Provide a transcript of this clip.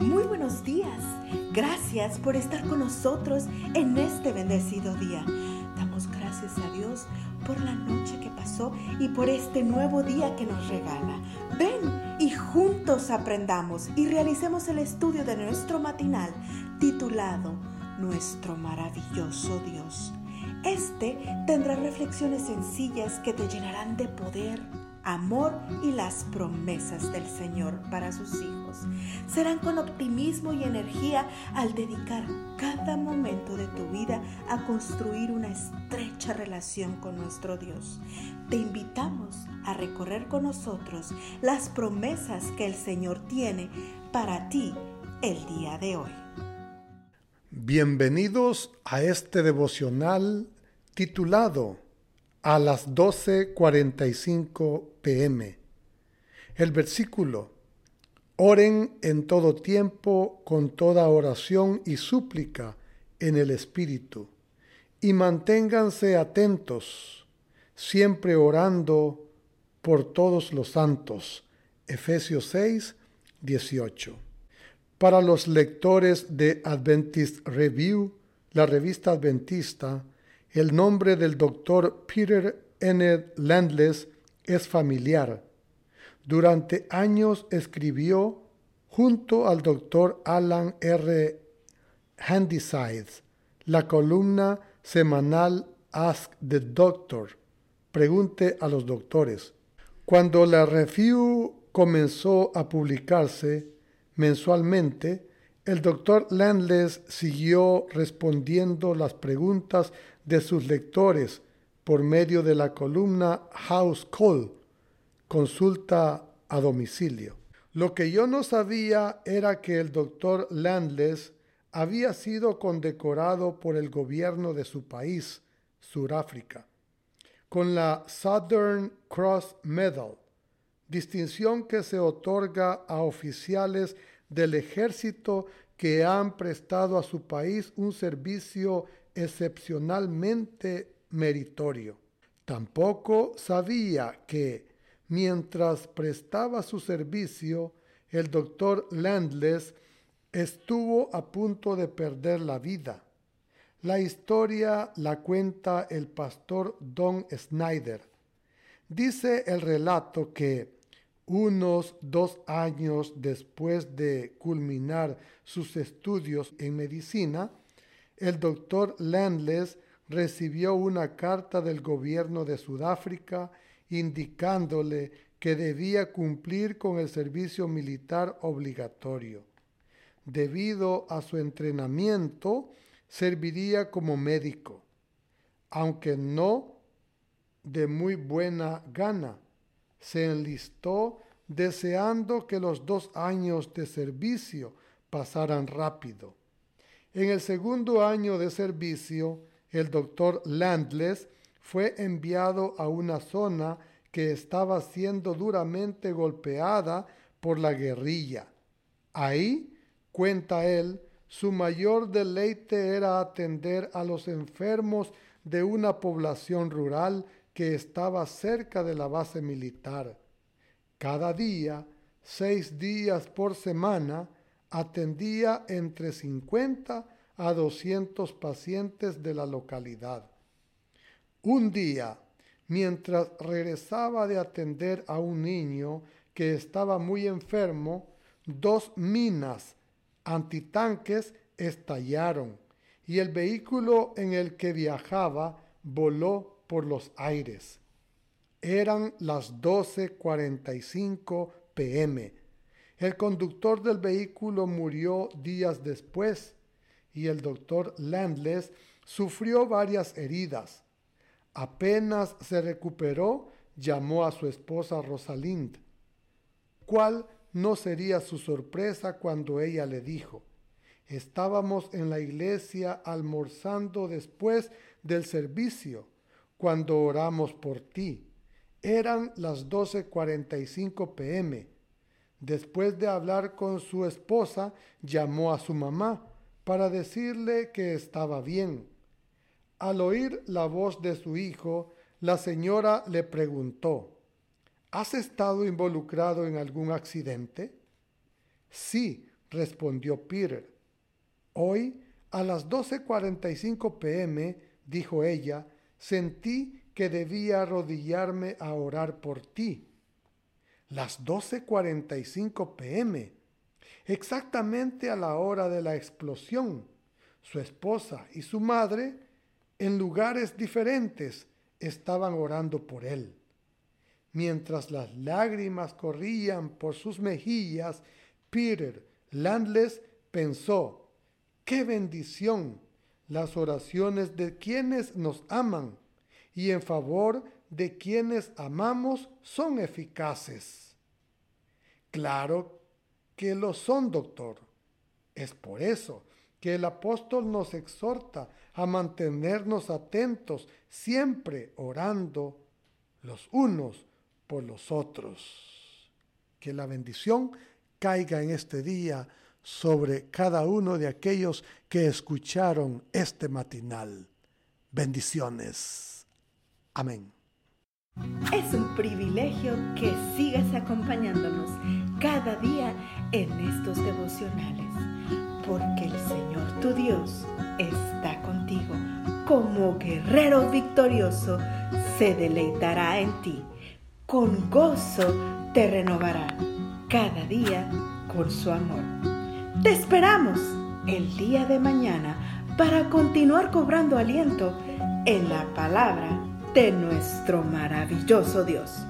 Muy buenos días. Gracias por estar con nosotros en este bendecido día. Damos gracias a Dios por la noche que pasó y por este nuevo día que nos regala. Ven y juntos aprendamos y realicemos el estudio de nuestro matinal titulado Nuestro maravilloso Dios. Este tendrá reflexiones sencillas que te llenarán de poder amor y las promesas del Señor para sus hijos. Serán con optimismo y energía al dedicar cada momento de tu vida a construir una estrecha relación con nuestro Dios. Te invitamos a recorrer con nosotros las promesas que el Señor tiene para ti el día de hoy. Bienvenidos a este devocional titulado a las 12:45 pm. El versículo, oren en todo tiempo con toda oración y súplica en el Espíritu, y manténganse atentos, siempre orando por todos los santos. Efesios 6, 18. Para los lectores de Adventist Review, la revista adventista, el nombre del doctor Peter N. Landless es familiar. Durante años escribió junto al doctor Alan R. Handysides la columna semanal Ask the Doctor, pregunte a los doctores. Cuando la review comenzó a publicarse mensualmente, el doctor Landless siguió respondiendo las preguntas de sus lectores por medio de la columna House Call, consulta a domicilio. Lo que yo no sabía era que el doctor Landless había sido condecorado por el gobierno de su país, Sudáfrica, con la Southern Cross Medal, distinción que se otorga a oficiales del ejército que han prestado a su país un servicio excepcionalmente meritorio. Tampoco sabía que, mientras prestaba su servicio, el doctor Landless estuvo a punto de perder la vida. La historia la cuenta el pastor Don Snyder. Dice el relato que unos dos años después de culminar sus estudios en medicina, el doctor Landless recibió una carta del gobierno de Sudáfrica indicándole que debía cumplir con el servicio militar obligatorio. Debido a su entrenamiento, serviría como médico, aunque no de muy buena gana. Se enlistó deseando que los dos años de servicio pasaran rápido. En el segundo año de servicio, el doctor Landless fue enviado a una zona que estaba siendo duramente golpeada por la guerrilla. Ahí, cuenta él, su mayor deleite era atender a los enfermos de una población rural que estaba cerca de la base militar. Cada día, seis días por semana, atendía entre 50 a 200 pacientes de la localidad. Un día, mientras regresaba de atender a un niño que estaba muy enfermo, dos minas antitanques estallaron y el vehículo en el que viajaba voló por los aires. Eran las 12.45 pm. El conductor del vehículo murió días después y el doctor Landless sufrió varias heridas. Apenas se recuperó, llamó a su esposa Rosalind. ¿Cuál no sería su sorpresa cuando ella le dijo, estábamos en la iglesia almorzando después del servicio, cuando oramos por ti. Eran las 12.45 pm. Después de hablar con su esposa, llamó a su mamá para decirle que estaba bien. Al oír la voz de su hijo, la señora le preguntó, ¿Has estado involucrado en algún accidente? Sí, respondió Peter. Hoy, a las 12.45 pm, dijo ella, sentí que debía arrodillarme a orar por ti. Las 12.45 pm, exactamente a la hora de la explosión. Su esposa y su madre, en lugares diferentes, estaban orando por él. Mientras las lágrimas corrían por sus mejillas, Peter Landless pensó, qué bendición las oraciones de quienes nos aman y en favor de quienes amamos son eficaces. Claro que lo son, doctor. Es por eso que el apóstol nos exhorta a mantenernos atentos, siempre orando los unos por los otros. Que la bendición caiga en este día sobre cada uno de aquellos que escucharon este matinal. Bendiciones. Amén. Es un privilegio que sigas acompañándonos cada día en estos devocionales, porque el Señor tu Dios está contigo. Como guerrero victorioso, se deleitará en ti. Con gozo te renovará cada día con su amor. Te esperamos el día de mañana para continuar cobrando aliento en la palabra de nuestro maravilloso Dios.